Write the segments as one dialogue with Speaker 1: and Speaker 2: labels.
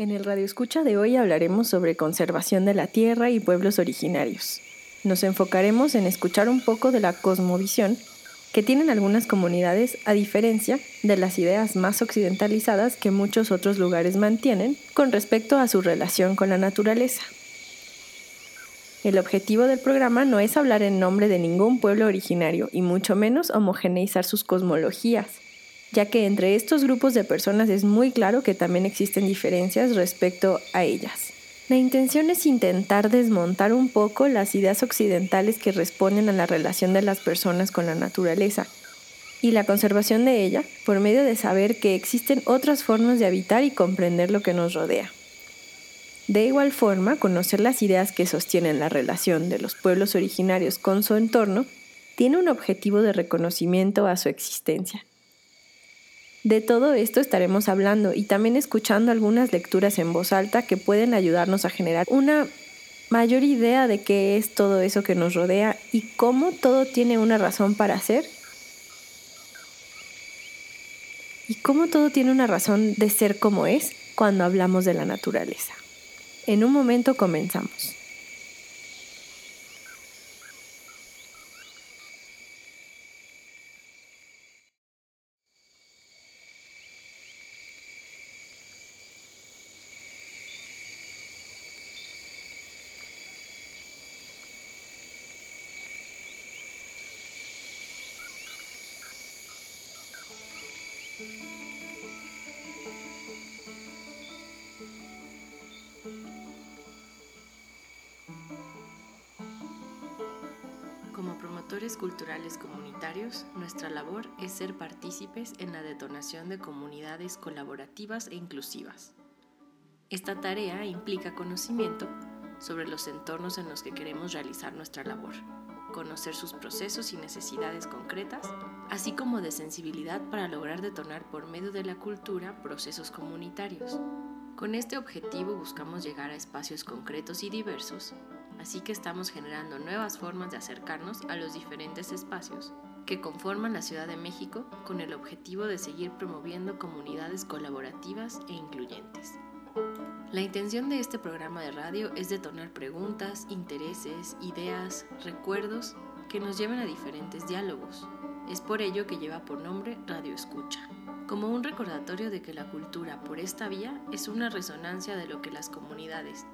Speaker 1: En el Radio Escucha de hoy hablaremos sobre conservación de la tierra y pueblos originarios. Nos enfocaremos en escuchar un poco de la cosmovisión que tienen algunas comunidades a diferencia de las ideas más occidentalizadas que muchos otros lugares mantienen con respecto a su relación con la naturaleza. El objetivo del programa no es hablar en nombre de ningún pueblo originario y mucho menos homogeneizar sus cosmologías ya que entre estos grupos de personas es muy claro que también existen diferencias respecto a ellas. La intención es intentar desmontar un poco las ideas occidentales que responden a la relación de las personas con la naturaleza y la conservación de ella por medio de saber que existen otras formas de habitar y comprender lo que nos rodea. De igual forma, conocer las ideas que sostienen la relación de los pueblos originarios con su entorno tiene un objetivo de reconocimiento a su existencia de todo esto estaremos hablando y también escuchando algunas lecturas en voz alta que pueden ayudarnos a generar una mayor idea de qué es todo eso que nos rodea y cómo todo tiene una razón para ser. Y cómo todo tiene una razón de ser como es cuando hablamos de la naturaleza. En un momento comenzamos.
Speaker 2: Culturales comunitarios, nuestra labor es ser partícipes en la detonación de comunidades colaborativas e inclusivas. Esta tarea implica conocimiento sobre los entornos en los que queremos realizar nuestra labor, conocer sus procesos y necesidades concretas, así como de sensibilidad para lograr detonar por medio de la cultura procesos comunitarios. Con este objetivo buscamos llegar a espacios concretos y diversos así que estamos generando nuevas formas de acercarnos a los diferentes espacios que conforman la Ciudad de México con el objetivo de seguir promoviendo comunidades colaborativas e incluyentes. La intención de este programa de radio es detonar preguntas, intereses, ideas, recuerdos que nos lleven a diferentes diálogos. Es por ello que lleva por nombre Radio Escucha, como un recordatorio de que la cultura por esta vía es una resonancia de lo que las comunidades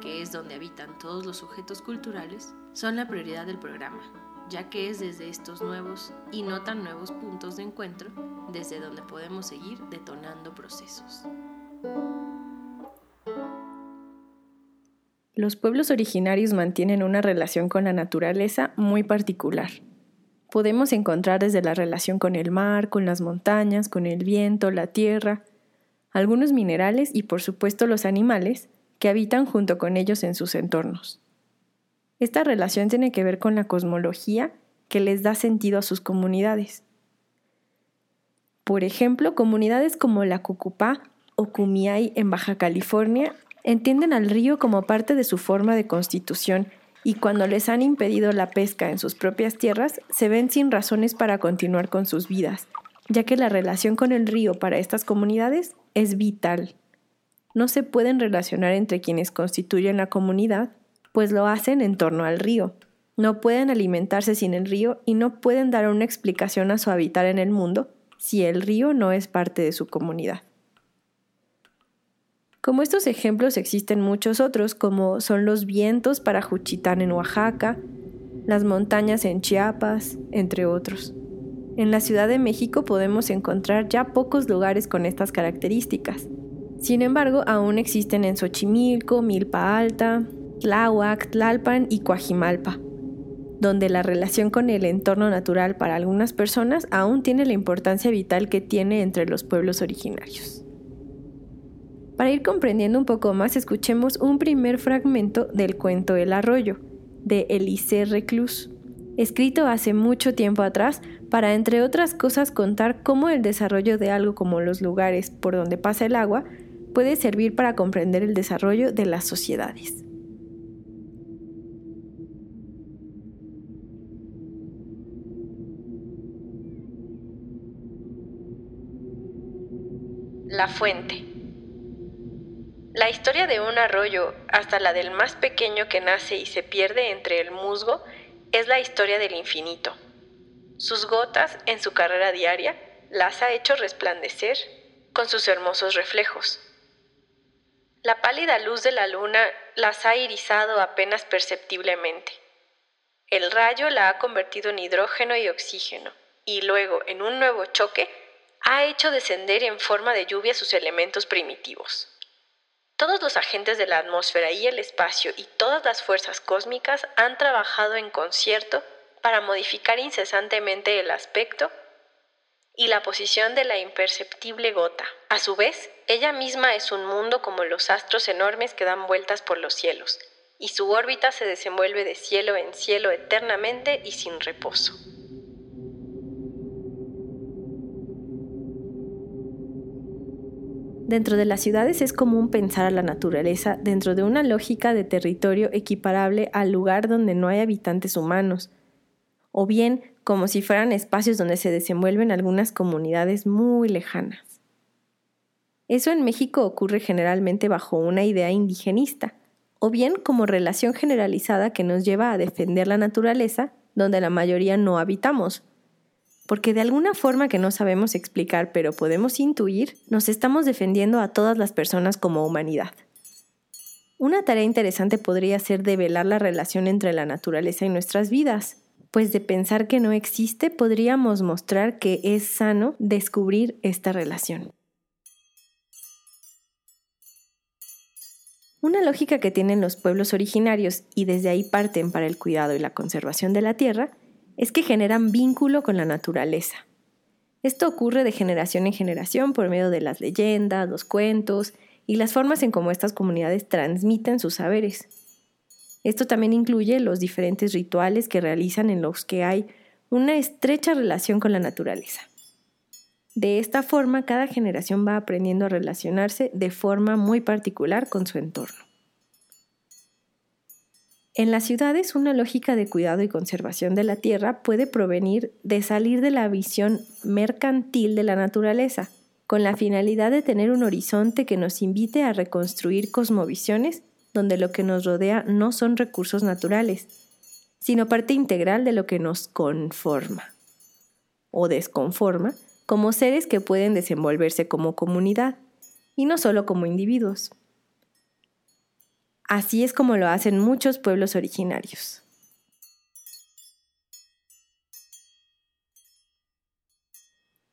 Speaker 2: que es donde habitan todos los sujetos culturales, son la prioridad del programa, ya que es desde estos nuevos y no tan nuevos puntos de encuentro desde donde podemos seguir detonando procesos.
Speaker 1: Los pueblos originarios mantienen una relación con la naturaleza muy particular. Podemos encontrar desde la relación con el mar, con las montañas, con el viento, la tierra, algunos minerales y por supuesto los animales, que habitan junto con ellos en sus entornos. Esta relación tiene que ver con la cosmología que les da sentido a sus comunidades. Por ejemplo, comunidades como la Cucupá o Cumiay en Baja California entienden al río como parte de su forma de constitución y cuando les han impedido la pesca en sus propias tierras, se ven sin razones para continuar con sus vidas, ya que la relación con el río para estas comunidades es vital no se pueden relacionar entre quienes constituyen la comunidad, pues lo hacen en torno al río. No pueden alimentarse sin el río y no pueden dar una explicación a su habitar en el mundo si el río no es parte de su comunidad. Como estos ejemplos existen muchos otros, como son los vientos para Juchitán en Oaxaca, las montañas en Chiapas, entre otros. En la Ciudad de México podemos encontrar ya pocos lugares con estas características, sin embargo, aún existen en Xochimilco, Milpa Alta, Tláhuac, Tlalpan y Coajimalpa, donde la relación con el entorno natural para algunas personas aún tiene la importancia vital que tiene entre los pueblos originarios. Para ir comprendiendo un poco más, escuchemos un primer fragmento del cuento El Arroyo, de Elisée Reclus, escrito hace mucho tiempo atrás para, entre otras cosas, contar cómo el desarrollo de algo como los lugares por donde pasa el agua puede servir para comprender el desarrollo de las sociedades.
Speaker 3: La fuente.
Speaker 1: La historia de un arroyo, hasta la del más pequeño que nace y se pierde entre el musgo, es la historia del infinito. Sus gotas, en su carrera diaria, las ha hecho resplandecer con sus hermosos reflejos. La pálida luz de la luna las ha irizado apenas perceptiblemente. El rayo la ha convertido en hidrógeno y oxígeno, y luego, en un nuevo choque, ha hecho descender en forma de lluvia sus elementos primitivos. Todos los agentes de la atmósfera y el espacio y todas las fuerzas cósmicas han trabajado en concierto para modificar incesantemente el aspecto y la posición de la imperceptible gota. A su vez, ella misma es un mundo como los astros enormes que dan vueltas por los cielos, y su órbita se desenvuelve de cielo en cielo eternamente y sin reposo. Dentro de las ciudades es común pensar a la naturaleza dentro de una lógica de territorio equiparable al lugar donde no hay habitantes humanos, o bien como si fueran espacios donde se desenvuelven algunas comunidades muy lejanas. Eso en México ocurre generalmente bajo una idea indigenista, o bien como relación generalizada que nos lleva a defender la naturaleza donde la mayoría no habitamos, porque de alguna forma que no sabemos explicar pero podemos intuir, nos estamos defendiendo a todas las personas como humanidad. Una tarea interesante podría ser develar la relación entre la naturaleza y nuestras vidas, pues de pensar que no existe podríamos mostrar que es sano descubrir esta relación. Una lógica que tienen los pueblos originarios y desde ahí parten para el cuidado y la conservación de la tierra es que generan vínculo con la naturaleza. Esto ocurre de generación en generación por medio de las leyendas, los cuentos y las formas en cómo estas comunidades transmiten sus saberes. Esto también incluye los diferentes rituales que realizan en los que hay una estrecha relación con la naturaleza. De esta forma, cada generación va aprendiendo a relacionarse de forma muy particular con su entorno. En las ciudades, una lógica de cuidado y conservación de la tierra puede provenir de salir de la visión mercantil de la naturaleza, con la finalidad de tener un horizonte que nos invite a reconstruir cosmovisiones donde lo que nos rodea no son recursos naturales, sino parte integral de lo que nos conforma o desconforma como seres que pueden desenvolverse como comunidad y no solo como individuos. Así es como lo hacen muchos pueblos originarios.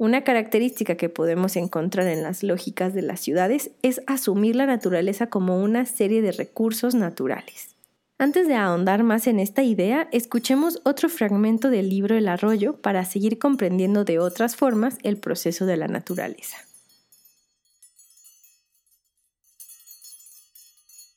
Speaker 1: Una característica que podemos encontrar en las lógicas de las ciudades es asumir la naturaleza como una serie de recursos naturales. Antes de ahondar más en esta idea, escuchemos otro fragmento del libro El arroyo para seguir comprendiendo de otras formas el proceso de la naturaleza.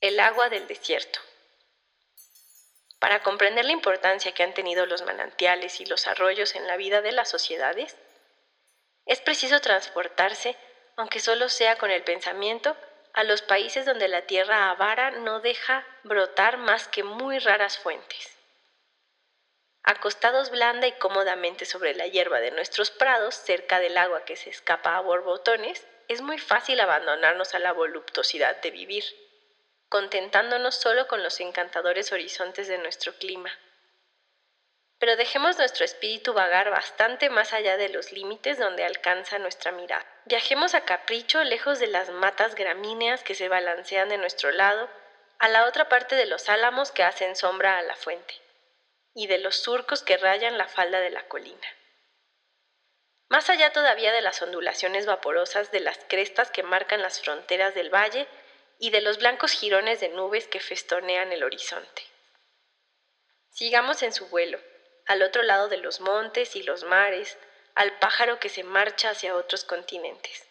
Speaker 1: El agua del desierto. Para comprender la importancia que han tenido los manantiales y los arroyos en la vida de las sociedades, es preciso transportarse, aunque solo sea con el pensamiento, a los países donde la tierra avara no deja brotar más que muy raras fuentes. Acostados blanda y cómodamente sobre la hierba de nuestros prados, cerca del agua que se escapa a borbotones, es muy fácil abandonarnos a la voluptuosidad de vivir, contentándonos solo con los encantadores horizontes de nuestro clima pero dejemos nuestro espíritu vagar bastante más allá de los límites donde alcanza nuestra mirada. Viajemos a capricho lejos de las matas gramíneas que se balancean de nuestro lado, a la otra parte de los álamos que hacen sombra a la fuente, y de los surcos que rayan la falda de la colina. Más allá todavía de las ondulaciones vaporosas de las crestas que marcan las fronteras del valle y de los blancos jirones de nubes que festonean el horizonte. Sigamos en su vuelo, al otro lado de los montes y los mares, al pájaro que se marcha hacia otros continentes.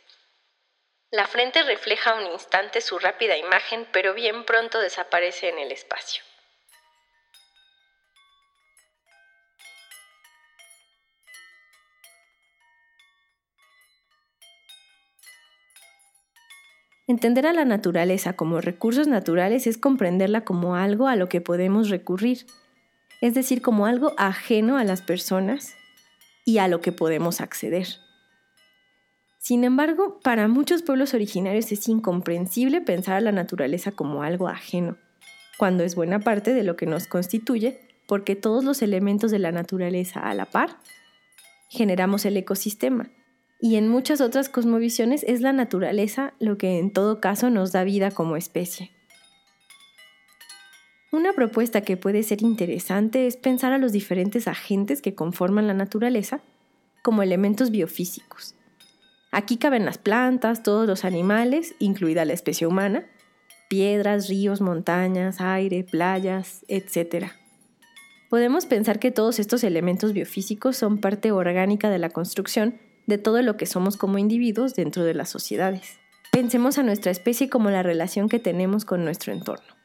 Speaker 1: La frente refleja un instante su rápida imagen, pero bien pronto desaparece en el espacio. Entender a la naturaleza como recursos naturales es comprenderla como algo a lo que podemos recurrir, es decir, como algo ajeno a las personas y a lo que podemos acceder. Sin embargo, para muchos pueblos originarios es incomprensible pensar a la naturaleza como algo ajeno, cuando es buena parte de lo que nos constituye, porque todos los elementos de la naturaleza a la par generamos el ecosistema. Y en muchas otras cosmovisiones es la naturaleza lo que en todo caso nos da vida como especie. Una propuesta que puede ser interesante es pensar a los diferentes agentes que conforman la naturaleza como elementos biofísicos. Aquí caben las plantas, todos los animales, incluida la especie humana, piedras, ríos, montañas, aire, playas, etc. Podemos pensar que todos estos elementos biofísicos son parte orgánica de la construcción de todo lo que somos como individuos dentro de las sociedades. Pensemos a nuestra especie como la relación que tenemos con nuestro entorno.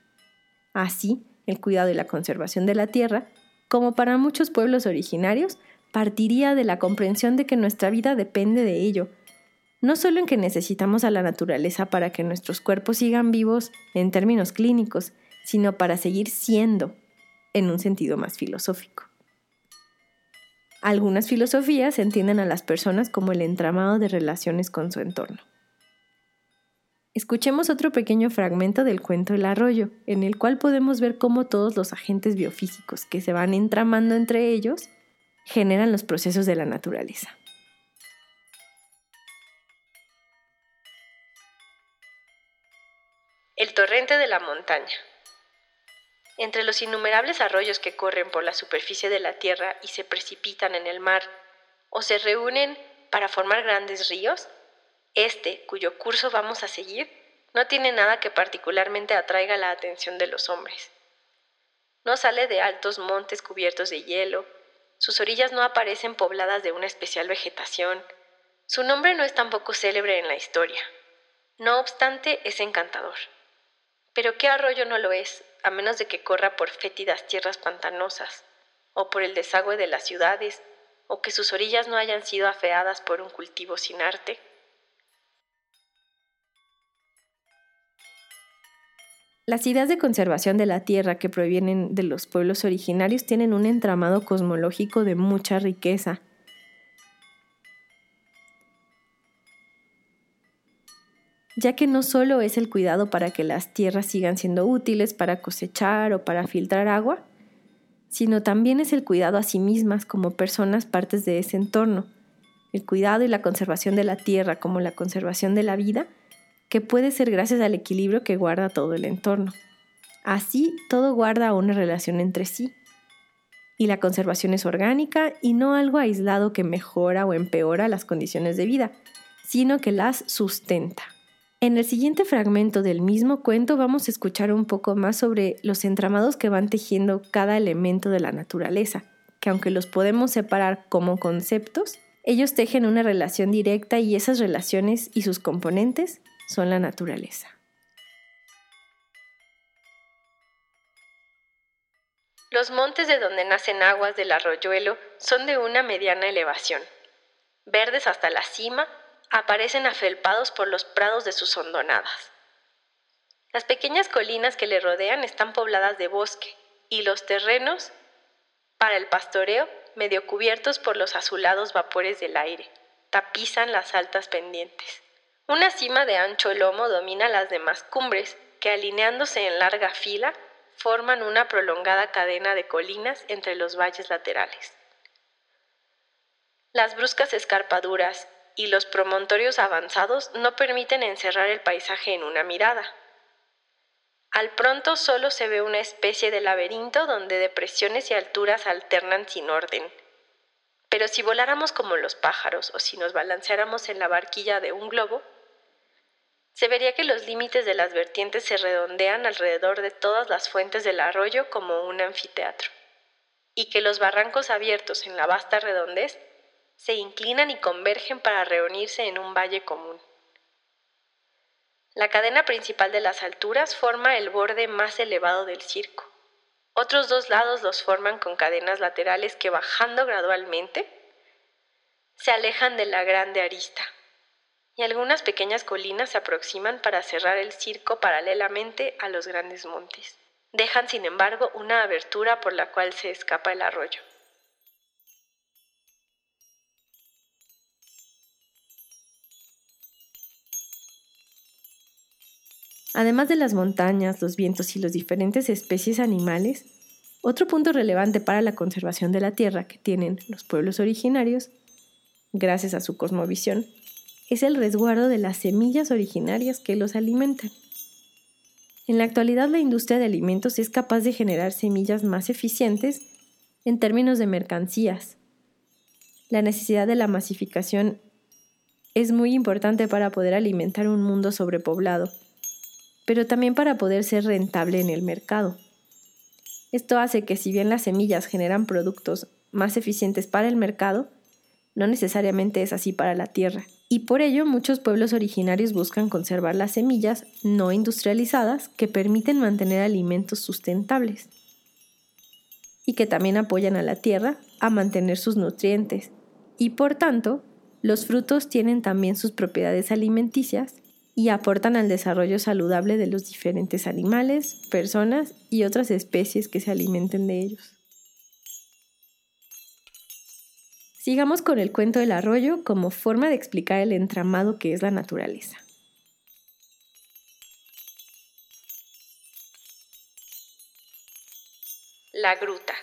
Speaker 1: Así, el cuidado y la conservación de la tierra, como para muchos pueblos originarios, partiría de la comprensión de que nuestra vida depende de ello, no solo en que necesitamos a la naturaleza para que nuestros cuerpos sigan vivos en términos clínicos, sino para seguir siendo en un sentido más filosófico. Algunas filosofías entienden a las personas como el entramado de relaciones con su entorno. Escuchemos otro pequeño fragmento del cuento El arroyo, en el cual podemos ver cómo todos los agentes biofísicos que se van entramando entre ellos generan los procesos de la naturaleza.
Speaker 3: El torrente de la montaña. Entre los innumerables arroyos que corren por la superficie de la tierra y se precipitan en el mar o se reúnen para formar grandes ríos, este, cuyo curso vamos a seguir, no tiene nada que particularmente atraiga la atención de los hombres. No sale de altos montes cubiertos de hielo, sus orillas no aparecen pobladas de una especial vegetación, su nombre no es tampoco célebre en la historia. No obstante, es encantador. Pero ¿qué arroyo no lo es a menos de que corra por fétidas tierras pantanosas, o por el desagüe de las ciudades, o que sus orillas no hayan sido afeadas por un cultivo sin arte.
Speaker 1: Las ideas de conservación de la tierra que provienen de los pueblos originarios tienen un entramado cosmológico de mucha riqueza. Ya que no solo es el cuidado para que las tierras sigan siendo útiles para cosechar o para filtrar agua, sino también es el cuidado a sí mismas como personas partes de ese entorno, el cuidado y la conservación de la tierra como la conservación de la vida, que puede ser gracias al equilibrio que guarda todo el entorno. Así, todo guarda una relación entre sí. Y la conservación es orgánica y no algo aislado que mejora o empeora las condiciones de vida, sino que las sustenta. En el siguiente fragmento del mismo cuento vamos a escuchar un poco más sobre los entramados que van tejiendo cada elemento de la naturaleza, que aunque los podemos separar como conceptos, ellos tejen una relación directa y esas relaciones y sus componentes son la naturaleza.
Speaker 3: Los montes de donde nacen aguas del arroyuelo son de una mediana elevación, verdes hasta la cima aparecen afelpados por los prados de sus hondonadas. Las pequeñas colinas que le rodean están pobladas de bosque y los terrenos, para el pastoreo, medio cubiertos por los azulados vapores del aire, tapizan las altas pendientes. Una cima de ancho lomo domina las demás cumbres, que alineándose en larga fila forman una prolongada cadena de colinas entre los valles laterales. Las bruscas escarpaduras y los promontorios avanzados no permiten encerrar el paisaje en una mirada. Al pronto solo se ve una especie de laberinto donde depresiones y alturas alternan sin orden. Pero si voláramos como los pájaros o si nos balanceáramos en la barquilla de un globo, se vería que los límites de las vertientes se redondean alrededor de todas las fuentes del arroyo como un anfiteatro, y que los barrancos abiertos en la vasta redondez se inclinan y convergen para reunirse en un valle común. La cadena principal de las alturas forma el borde más elevado del circo. Otros dos lados los forman con cadenas laterales que bajando gradualmente se alejan de la grande arista, y algunas pequeñas colinas se aproximan para cerrar el circo paralelamente a los grandes montes. Dejan, sin embargo, una abertura por la cual se escapa el arroyo.
Speaker 1: Además de las montañas, los vientos y las diferentes especies animales, otro punto relevante para la conservación de la tierra que tienen los pueblos originarios, gracias a su cosmovisión, es el resguardo de las semillas originarias que los alimentan. En la actualidad la industria de alimentos es capaz de generar semillas más eficientes en términos de mercancías. La necesidad de la masificación es muy importante para poder alimentar un mundo sobrepoblado, pero también para poder ser rentable en el mercado. Esto hace que si bien las semillas generan productos más eficientes para el mercado, no necesariamente es así para la tierra. Y por ello muchos pueblos originarios buscan conservar las semillas no industrializadas que permiten mantener alimentos sustentables y que también apoyan a la tierra a mantener sus nutrientes. Y por tanto, los frutos tienen también sus propiedades alimenticias y aportan al desarrollo saludable de los diferentes animales, personas y otras especies que se alimenten de ellos. Sigamos con el cuento del arroyo como forma de explicar el entramado que es la naturaleza.
Speaker 3: La gruta.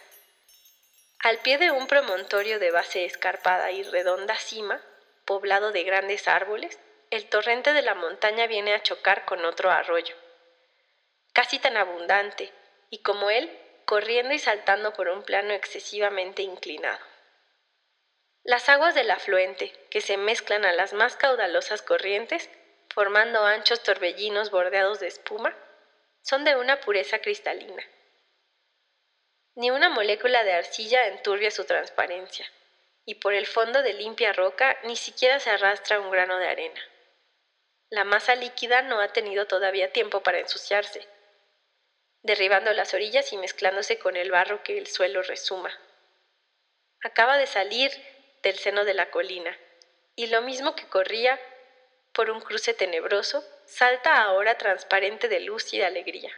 Speaker 3: Al pie de un promontorio de base escarpada y redonda cima, poblado de grandes árboles, el torrente de la montaña viene a chocar con otro arroyo, casi tan abundante, y como él, corriendo y saltando por un plano excesivamente inclinado. Las aguas del afluente, que se mezclan a las más caudalosas corrientes, formando anchos torbellinos bordeados de espuma, son de una pureza cristalina. Ni una molécula de arcilla enturbia su transparencia, y por el fondo de limpia roca ni siquiera se arrastra un grano de arena. La masa líquida no ha tenido todavía tiempo para ensuciarse, derribando las orillas y mezclándose con el barro que el suelo resuma. Acaba de salir del seno de la colina, y lo mismo que corría por un cruce tenebroso, salta ahora transparente de luz y de alegría.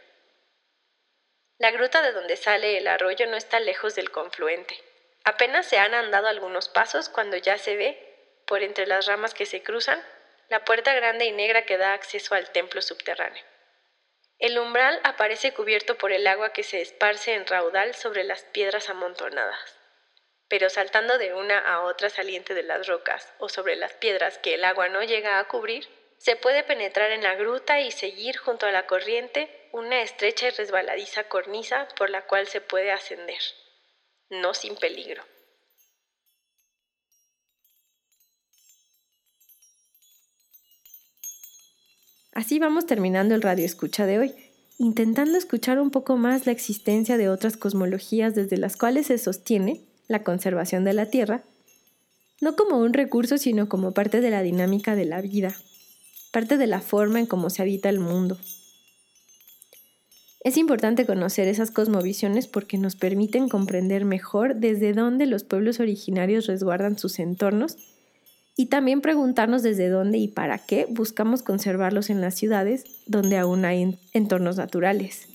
Speaker 3: La gruta de donde sale el arroyo no está lejos del confluente. Apenas se han andado algunos pasos cuando ya se ve, por entre las ramas que se cruzan, la puerta grande y negra que da acceso al templo subterráneo. El umbral aparece cubierto por el agua que se esparce en raudal sobre las piedras amontonadas, pero saltando de una a otra saliente de las rocas o sobre las piedras que el agua no llega a cubrir, se puede penetrar en la gruta y seguir junto a la corriente una estrecha y resbaladiza cornisa por la cual se puede ascender, no sin peligro.
Speaker 1: Así vamos terminando el radio escucha de hoy, intentando escuchar un poco más la existencia de otras cosmologías desde las cuales se sostiene la conservación de la Tierra, no como un recurso, sino como parte de la dinámica de la vida, parte de la forma en cómo se habita el mundo. Es importante conocer esas cosmovisiones porque nos permiten comprender mejor desde dónde los pueblos originarios resguardan sus entornos y también preguntarnos desde dónde y para qué buscamos conservarlos en las ciudades donde aún hay entornos naturales.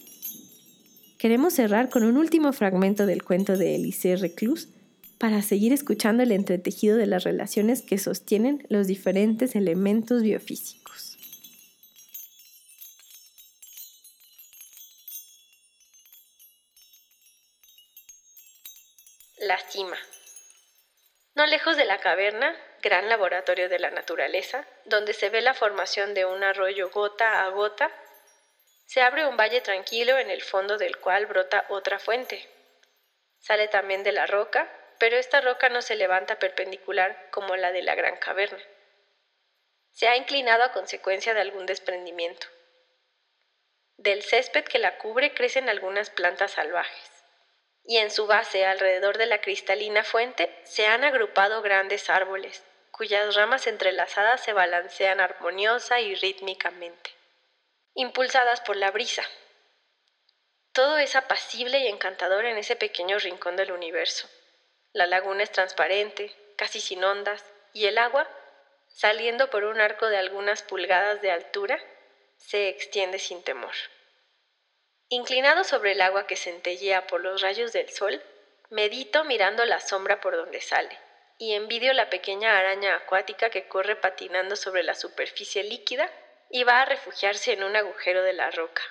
Speaker 1: Queremos cerrar con un último fragmento del cuento de Elisée Reclus para seguir escuchando el entretejido de las relaciones que sostienen los diferentes elementos biofísicos.
Speaker 3: La cima. No lejos de la caverna gran laboratorio de la naturaleza, donde se ve la formación de un arroyo gota a gota, se abre un valle tranquilo en el fondo del cual brota otra fuente. Sale también de la roca, pero esta roca no se levanta perpendicular como la de la gran caverna. Se ha inclinado a consecuencia de algún desprendimiento. Del césped que la cubre crecen algunas plantas salvajes y en su base, alrededor de la cristalina fuente, se han agrupado grandes árboles, cuyas ramas entrelazadas se balancean armoniosa y rítmicamente, impulsadas por la brisa. Todo es apacible y encantador en ese pequeño rincón del universo. La laguna es transparente, casi sin ondas, y el agua, saliendo por un arco de algunas pulgadas de altura, se extiende sin temor. Inclinado sobre el agua que centellea por los rayos del sol, medito mirando la sombra por donde sale y envidio la pequeña araña acuática que corre patinando sobre la superficie líquida y va a refugiarse en un agujero de la roca.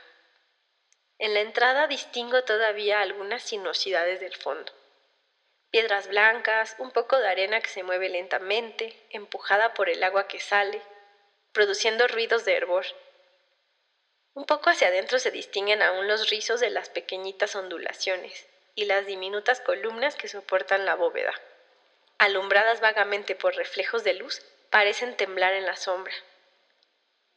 Speaker 3: En la entrada distingo todavía algunas sinuosidades del fondo. Piedras blancas, un poco de arena que se mueve lentamente, empujada por el agua que sale, produciendo ruidos de hervor. Un poco hacia adentro se distinguen aún los rizos de las pequeñitas ondulaciones y las diminutas columnas que soportan la bóveda. Alumbradas vagamente por reflejos de luz, parecen temblar en la sombra.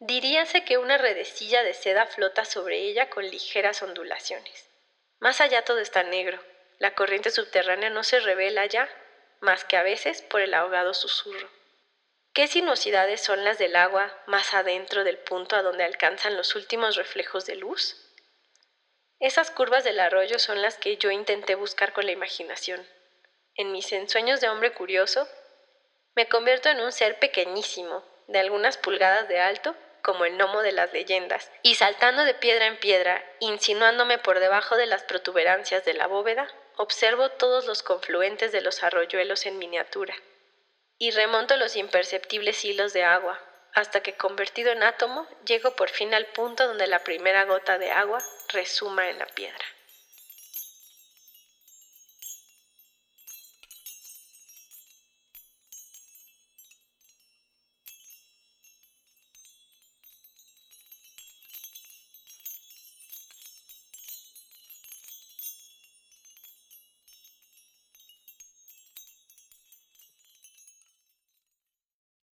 Speaker 3: Diríase que una redecilla de seda flota sobre ella con ligeras ondulaciones. Más allá todo está negro. La corriente subterránea no se revela ya, más que a veces por el ahogado susurro. ¿Qué sinuosidades son las del agua más adentro del punto a donde alcanzan los últimos reflejos de luz? Esas curvas del arroyo son las que yo intenté buscar con la imaginación. En mis ensueños de hombre curioso, me convierto en un ser pequeñísimo, de algunas pulgadas de alto, como el gnomo de las leyendas, y saltando de piedra en piedra, insinuándome por debajo de las protuberancias de la bóveda, observo todos los confluentes de los arroyuelos en miniatura, y remonto los imperceptibles hilos de agua, hasta que convertido en átomo llego por fin al punto donde la primera gota de agua resuma en la piedra.